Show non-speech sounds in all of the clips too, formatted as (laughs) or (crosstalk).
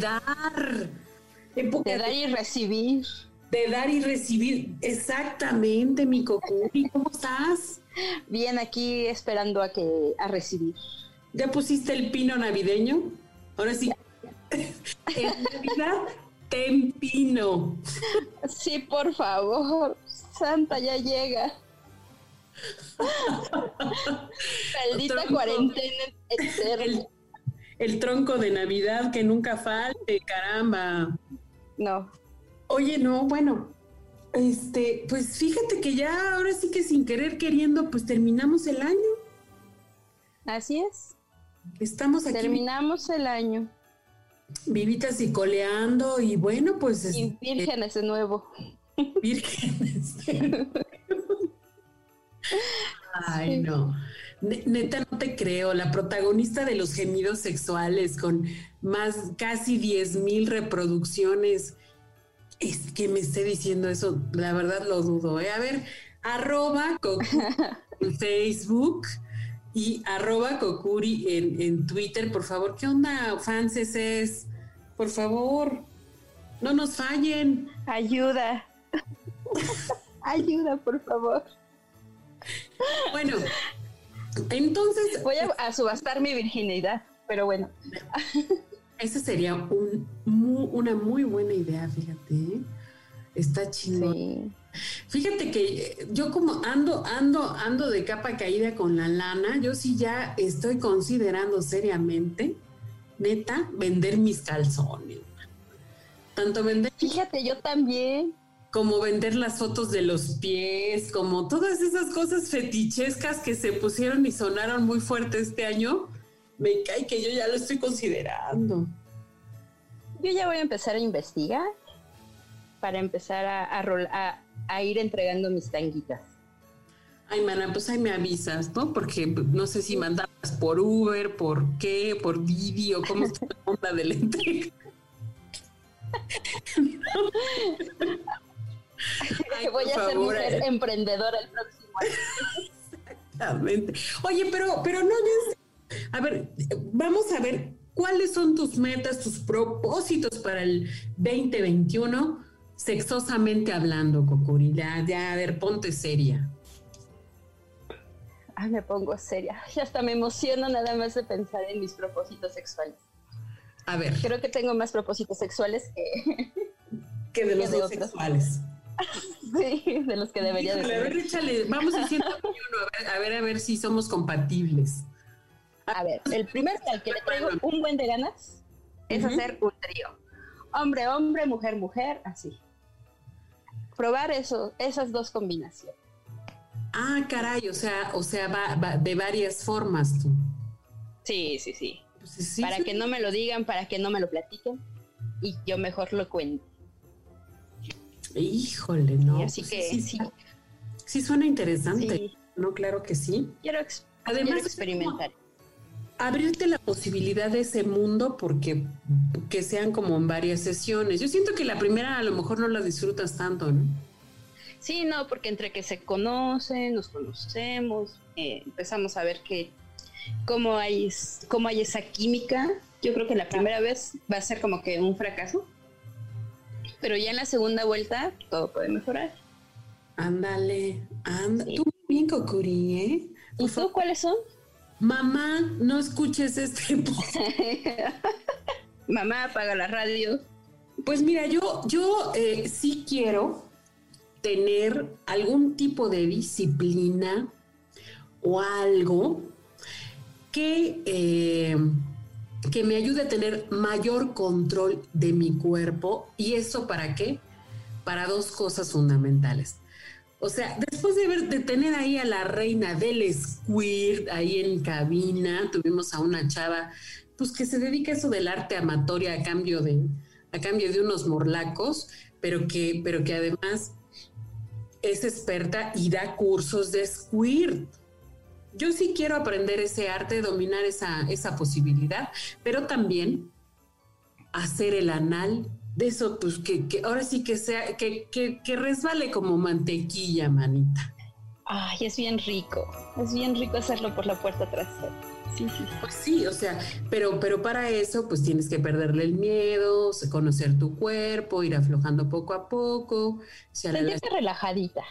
Dar. Época De dar y recibir. de dar y recibir. Exactamente, mi Cocuri. ¿Cómo estás? Bien, aquí esperando a que a recibir. ¿Ya pusiste el pino navideño? Ahora sí. (laughs) En Navidad, ten pino. Sí, por favor. Santa ya llega. (laughs) Maldita cuarentena eterna. El, el tronco de Navidad que nunca falte, caramba. No. Oye, no, bueno, este, pues fíjate que ya ahora sí que sin querer queriendo, pues terminamos el año. Así es. Estamos aquí Terminamos el año. vivitas y coleando y bueno, pues Y este, vírgenes de nuevo. vírgenes. (laughs) Ay, no. Ne- Neta, no te creo. La protagonista de los gemidos sexuales con más casi 10 mil reproducciones. Es que me esté diciendo eso, la verdad lo dudo. ¿eh? A ver, arroba Cocuri (laughs) en Facebook y arroba Cocuri en, en Twitter. Por favor, ¿qué onda, fanses es? Por favor, no nos fallen. Ayuda. (laughs) Ayuda, por favor. Bueno, entonces, Voy a, a subastar mi virginidad. Pero bueno. esa sería un, una muy buena idea, fíjate. ¿eh? Está chingón. Sí. Fíjate que eh, yo como ando, ando, ando de capa caída con la lana, yo sí ya estoy considerando seriamente, neta, vender mis calzones. Tanto vender Fíjate, yo también. Como vender las fotos de los pies, como todas esas cosas fetichescas que se pusieron y sonaron muy fuerte este año, me cae que yo ya lo estoy considerando. Yo ya voy a empezar a investigar para empezar a, a a- a ir entregando mis tanguitas. Ay, mana, pues ahí me avisas, ¿no? Porque no sé si mandarlas por Uber, por qué, por Didi o cómo está la onda de la entrega. (laughs) (laughs) Ay, voy a ser mujer eh. emprendedora el próximo año. Exactamente. Oye, pero, pero no. A ver, vamos a ver cuáles son tus metas, tus propósitos para el 2021, sexosamente hablando, Cocuri. Ya, ya, a ver, ponte seria. Ay, me pongo seria. (laughs) Ya hasta me emociono nada más de pensar en mis propósitos sexuales. A ver, Creo que tengo más propósitos sexuales que que de los que de dos otros. sexuales. (laughs) sí, de los que debería de Híjole, a ver, échale, vamos diciendo a ver, a ver, a ver si somos compatibles. A ver, el primero al que le traigo un buen de ganas es hacer un trío. Hombre, hombre, mujer, mujer, así. Probar eso, esas dos combinaciones. Ah, caray, o sea, o sea, va, va de varias formas tú. Sí, sí, sí. Pues sí, para sí. que no me lo digan, para que no me lo platiquen y yo mejor lo cuento. Híjole, no. Y así que sí, sí, sí suena interesante. sí, No, claro que sí. quiero, Además, quiero experimentar. abrirte la posibilidad de ese mundo porque que sean como en varias sesiones. Yo siento que la primera a lo mejor no la disfrutas tanto, ¿no? Sí, no, porque entre que se conocen, nos conocemos, eh, empezamos a ver que cómo hay, cómo hay esa química. Yo creo que la primera vez va a ser como que un fracaso, pero ya en la segunda vuelta todo puede mejorar. Ándale. Sí. Tú bien, Cocuri, ¿eh? ¿Y tú cuáles son? Mamá, no escuches este. (laughs) Mamá, apaga la radio. Pues mira, yo, yo eh, sí quiero tener algún tipo de disciplina o algo que, eh, que me ayude a tener mayor control de mi cuerpo. ¿Y eso para qué? Para dos cosas fundamentales. O sea, después de, tener ahí a la reina del squirt ahí en cabina, tuvimos a una chava pues que se dedica a eso del arte amatoria a cambio de, a cambio de unos morlacos, pero que, pero que además es experta y da cursos de squirt. Yo sí quiero aprender ese arte, dominar esa, esa posibilidad, pero también hacer el anal de eso, pues que, que ahora sí que sea, que, que, que resbale como mantequilla, manita. Ay, es bien rico. Es bien rico hacerlo por la puerta trasera. Sí, sí. Pues sí, o sea, pero, pero para eso, pues tienes que perderle el miedo, conocer tu cuerpo, ir aflojando poco a poco. Sentirte relajadita.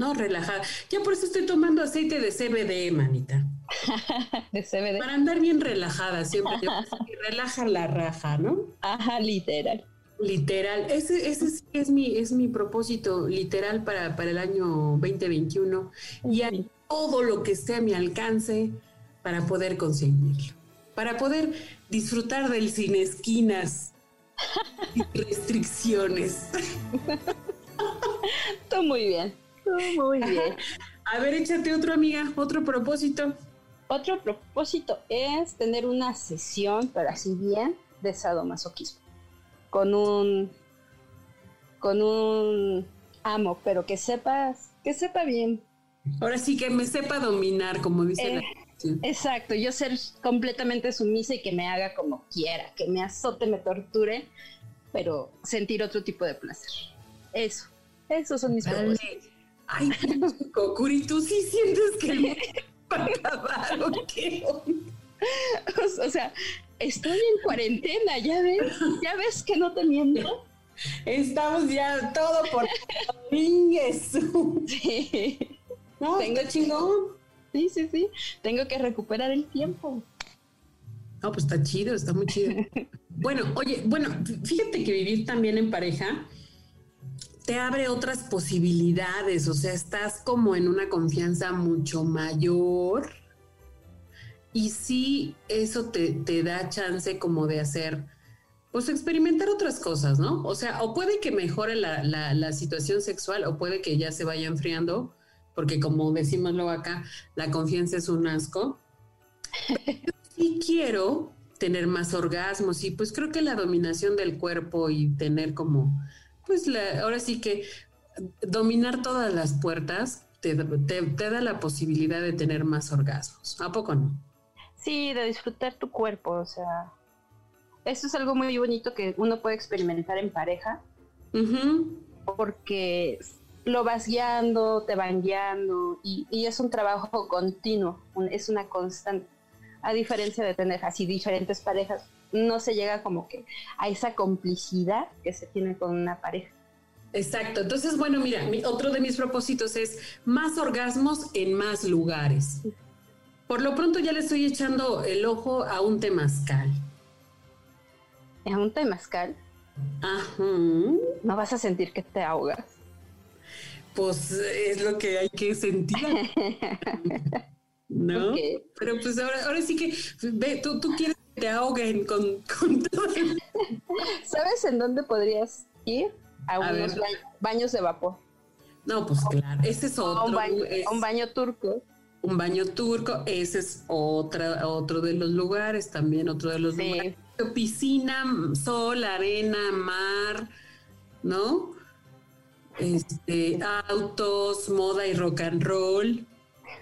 No, relajada. Ya por eso estoy tomando aceite de CBD, manita. (laughs) de CBD. Para andar bien relajada, siempre. relaja la raja, ¿no? Ajá, literal. Literal, ese, ese sí es mi, es mi propósito literal para, para el año 2021 y a todo lo que esté a mi alcance para poder conseguirlo, para poder disfrutar del sin esquinas y restricciones. (laughs) Todo muy bien, muy bien. A ver, échate otro, amiga, otro propósito. Otro propósito es tener una sesión, para así bien, de sadomasoquismo con un con un amo, pero que sepas, que sepa bien. Ahora sí que me sepa dominar, como dice la eh, Exacto, yo ser completamente sumisa y que me haga como quiera, que me azote, me torture, pero sentir otro tipo de placer. Eso, esos son mis vale. Ay, Kokuri, ¿tú sí sientes que el va a acabar o qué? o sea, estoy en cuarentena, ya ves, ya ves que no te miento. Estamos ya todo por Sí. No, tengo chingón. Sí, sí, sí. Tengo que recuperar el tiempo. No, pues está chido, está muy chido. bueno, oye, bueno, fíjate que vivir también en pareja te abre otras posibilidades, o sea, estás como en una confianza mucho mayor y sí, eso te, da chance como de hacer, pues experimentar otras cosas, ¿no? O sea, o puede que mejore la, situación sexual o puede que ya se vaya enfriando, porque como decimos acá, la confianza es un asco. Y quiero tener más orgasmos y pues creo que la dominación del cuerpo y tener como, pues la, ahora sí que dominar todas las puertas te, te da la posibilidad de tener más orgasmos. ¿A poco no? Sí, de disfrutar tu cuerpo, o sea, eso es algo muy bonito que uno puede experimentar en pareja, porque lo vas guiando, te van guiando y, es un trabajo continuo, es una constante. A diferencia de tener así diferentes parejas, no se llega como que a esa complicidad que se tiene con una pareja. Exacto. Entonces, bueno, mira, otro de mis propósitos es más orgasmos en más lugares. Por lo pronto ya le estoy echando el ojo a un temazcal. ¿A un temazcal? Ajá. ¿No vas a sentir que te ahogas? Pues es lo que hay que sentir. (laughs) ¿No? Pero pues ahora, ahora sí que ve, tú, tú quieres te ahoguen con, todo. ¿Sabes en dónde podrías ir? A, unos baños de vapor. No, pues claro, ese es otro. un baño turco un baño turco, ese es otra, otro de los lugares, también otro de los lugares. Piscina, sol, arena, mar, ¿no? Este, autos, moda y rock and roll.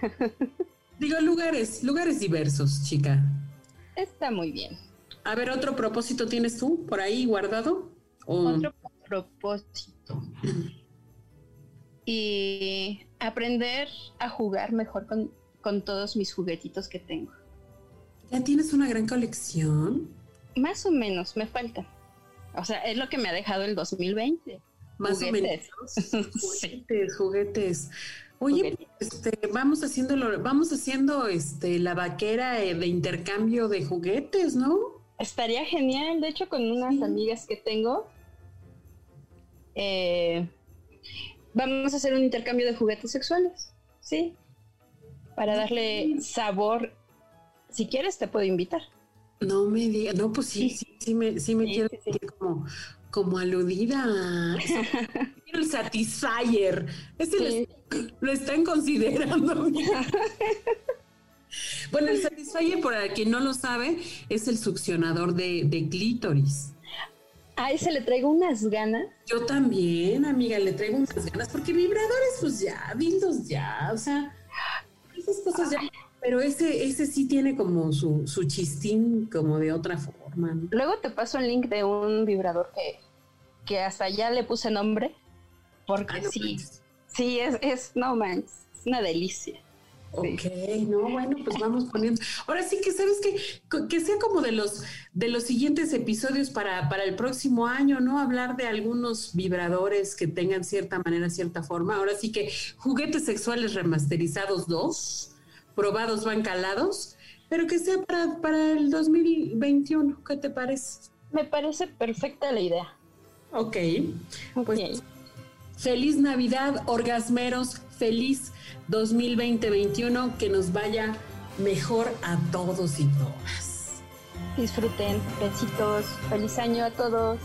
(laughs) Digo, lugares, lugares diversos, chica. Está muy bien. A ver, ¿otro propósito tienes tú por ahí guardado? Otro propósito y aprender a jugar mejor con, todos mis juguetitos que tengo. ¿Ya tienes una gran colección? Más o menos, me falta. O sea, es lo que me ha dejado el 2020. Más o menos. (laughs) juguetes, juguetes. Oye, este, vamos haciéndolo, vamos haciendo este la vaquera de intercambio de juguetes, ¿no? Estaría genial. De hecho, con unas amigas que tengo, eh, vamos a hacer un intercambio de juguetes sexuales, ¿sí? Para darle sabor. Si quieres, te puedo invitar. No me digas, no, pues sí, sí, sí, me, sí me quiero como, como aludida. (laughs) el Satisfyer. Este lo, están considerando. (laughs) Bueno, el Satisfyer, por quien no lo sabe, es el succionador de, de clítoris. A ese le traigo unas ganas. Yo también, amiga, le traigo unas ganas, porque vibradores, pues ya, dildos ya, o sea, esas cosas ya. Pero ese, ese sí tiene como su, su chistín, como de otra forma. Luego te paso el link de un vibrador que, que hasta ya le puse nombre, porque sí, sí, es, es, no man, es una delicia. Ok, no, bueno, pues vamos poniendo. Ahora sí que sabes que, que sea como de los de los siguientes episodios para, para el próximo año, ¿no? Hablar de algunos vibradores que tengan cierta manera, cierta forma. Ahora sí que juguetes sexuales remasterizados dos, probados van calados, pero que sea para, para el 2021. ¿Qué te parece? Me parece perfecta la idea. Ok. Pues, feliz Navidad, orgasmeros, feliz 2020-21, que nos vaya mejor a todos y todas. Disfruten, besitos, feliz año a todos.